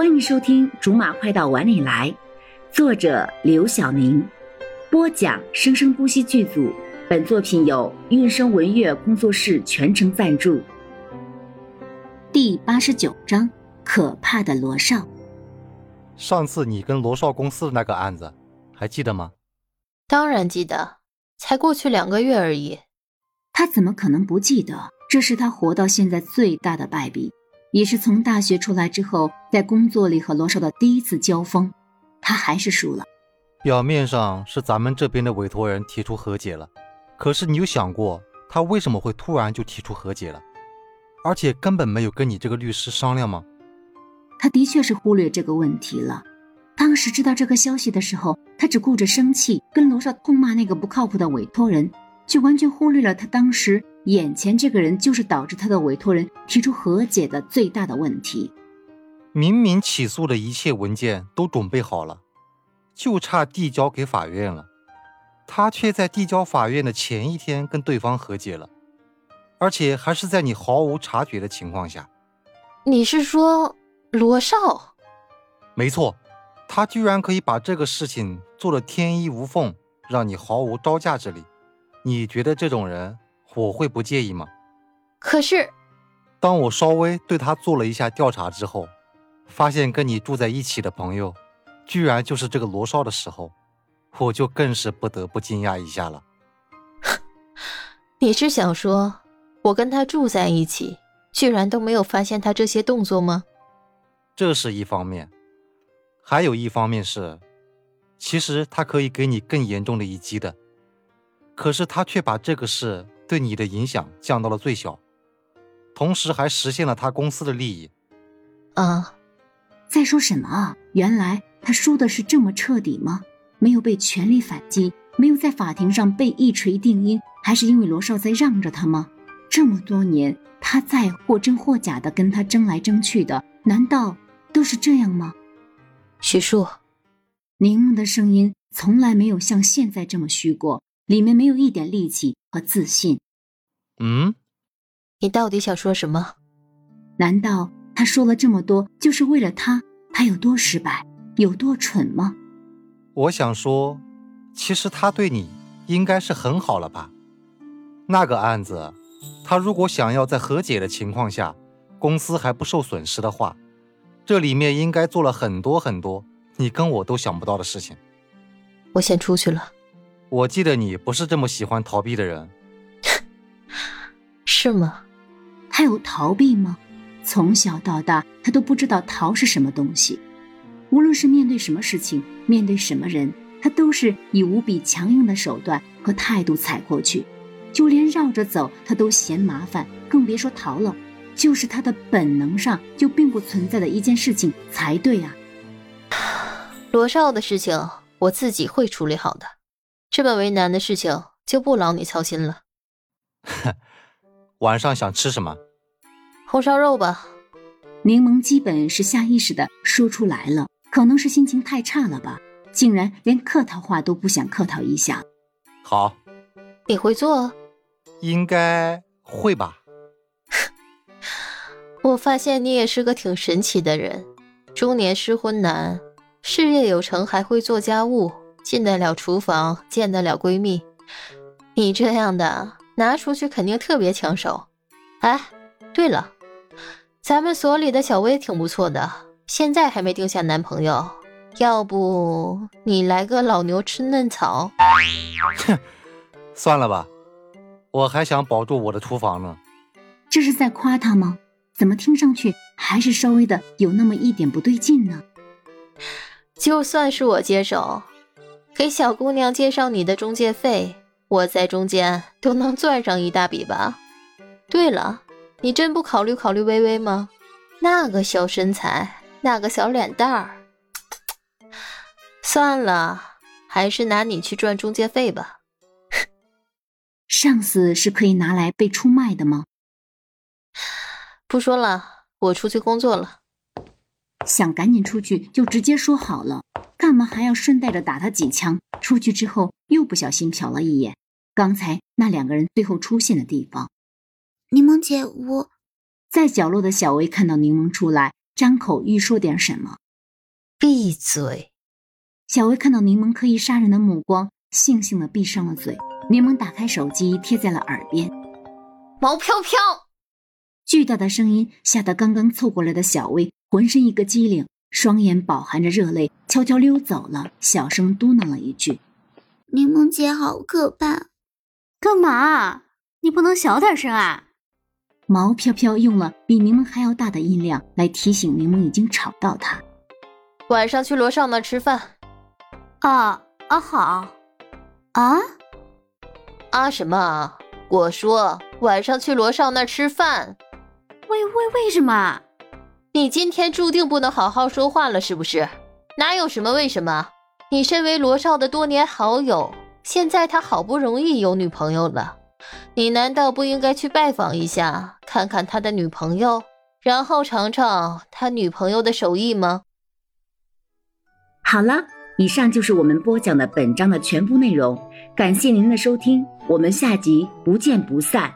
欢迎收听《竹马快到碗里来》，作者刘晓宁，播讲生生不息剧组。本作品由韵声文乐工作室全程赞助。第八十九章：可怕的罗少。上次你跟罗少公司的那个案子，还记得吗？当然记得，才过去两个月而已。他怎么可能不记得？这是他活到现在最大的败笔。也是从大学出来之后，在工作里和罗少的第一次交锋，他还是输了。表面上是咱们这边的委托人提出和解了，可是你有想过他为什么会突然就提出和解了，而且根本没有跟你这个律师商量吗？他的确是忽略这个问题了。当时知道这个消息的时候，他只顾着生气，跟罗少痛骂那个不靠谱的委托人，却完全忽略了他当时。眼前这个人就是导致他的委托人提出和解的最大的问题。明明起诉的一切文件都准备好了，就差递交给法院了，他却在递交法院的前一天跟对方和解了，而且还是在你毫无察觉的情况下。你是说罗少？没错，他居然可以把这个事情做得天衣无缝，让你毫无招架之力。你觉得这种人？我会不介意吗？可是，当我稍微对他做了一下调查之后，发现跟你住在一起的朋友，居然就是这个罗少的时候，我就更是不得不惊讶一下了。你是想说，我跟他住在一起，居然都没有发现他这些动作吗？这是一方面，还有一方面是，其实他可以给你更严重的一击的，可是他却把这个事。对你的影响降到了最小，同时还实现了他公司的利益。啊，在说什么啊？原来他输的是这么彻底吗？没有被全力反击，没有在法庭上被一锤定音，还是因为罗少在让着他吗？这么多年，他在或真或假的跟他争来争去的，难道都是这样吗？徐树，柠檬的声音从来没有像现在这么虚过。里面没有一点力气和自信。嗯，你到底想说什么？难道他说了这么多就是为了他？他有多失败，有多蠢吗？我想说，其实他对你应该是很好了吧？那个案子，他如果想要在和解的情况下，公司还不受损失的话，这里面应该做了很多很多你跟我都想不到的事情。我先出去了。我记得你不是这么喜欢逃避的人，是吗？他有逃避吗？从小到大，他都不知道逃是什么东西。无论是面对什么事情，面对什么人，他都是以无比强硬的手段和态度踩过去。就连绕着走，他都嫌麻烦，更别说逃了。就是他的本能上就并不存在的一件事情才对啊。罗少的事情，我自己会处理好的。这么为难的事情就不劳你操心了。晚上想吃什么？红烧肉吧。柠檬基本是下意识的说出来了，可能是心情太差了吧，竟然连客套话都不想客套一下。好，你会做？应该会吧。我发现你也是个挺神奇的人，中年失婚男，事业有成，还会做家务。进得了厨房，见得了闺蜜，你这样的拿出去肯定特别抢手。哎，对了，咱们所里的小薇挺不错的，现在还没定下男朋友，要不你来个老牛吃嫩草？哼，算了吧，我还想保住我的厨房呢。这是在夸他吗？怎么听上去还是稍微的有那么一点不对劲呢？就算是我接手。给小姑娘介绍你的中介费，我在中间都能赚上一大笔吧。对了，你真不考虑考虑微微吗？那个小身材，那个小脸蛋儿，算了，还是拿你去赚中介费吧。上司是可以拿来被出卖的吗？不说了，我出去工作了。想赶紧出去就直接说好了，干嘛还要顺带着打他几枪？出去之后又不小心瞟了一眼刚才那两个人最后出现的地方。柠檬姐，我在角落的小薇看到柠檬出来，张口欲说点什么。闭嘴！小薇看到柠檬刻意杀人的目光，悻悻的闭上了嘴。柠檬打开手机，贴在了耳边。毛飘飘！巨大的声音吓得刚刚凑过来的小薇浑身一个机灵，双眼饱含着热泪，悄悄溜走了，小声嘟囔了一句：“柠檬姐好可怕。”干嘛？你不能小点声啊！毛飘飘用了比柠檬还要大的音量来提醒柠檬已经吵到他。晚上去罗少那吃饭。啊啊好。啊啊什么啊？我说晚上去罗少那吃饭。为为为什么？你今天注定不能好好说话了，是不是？哪有什么为什么？你身为罗少的多年好友，现在他好不容易有女朋友了。你难道不应该去拜访一下，看看他的女朋友，然后尝尝他女朋友的手艺吗？好了，以上就是我们播讲的本章的全部内容，感谢您的收听，我们下集不见不散。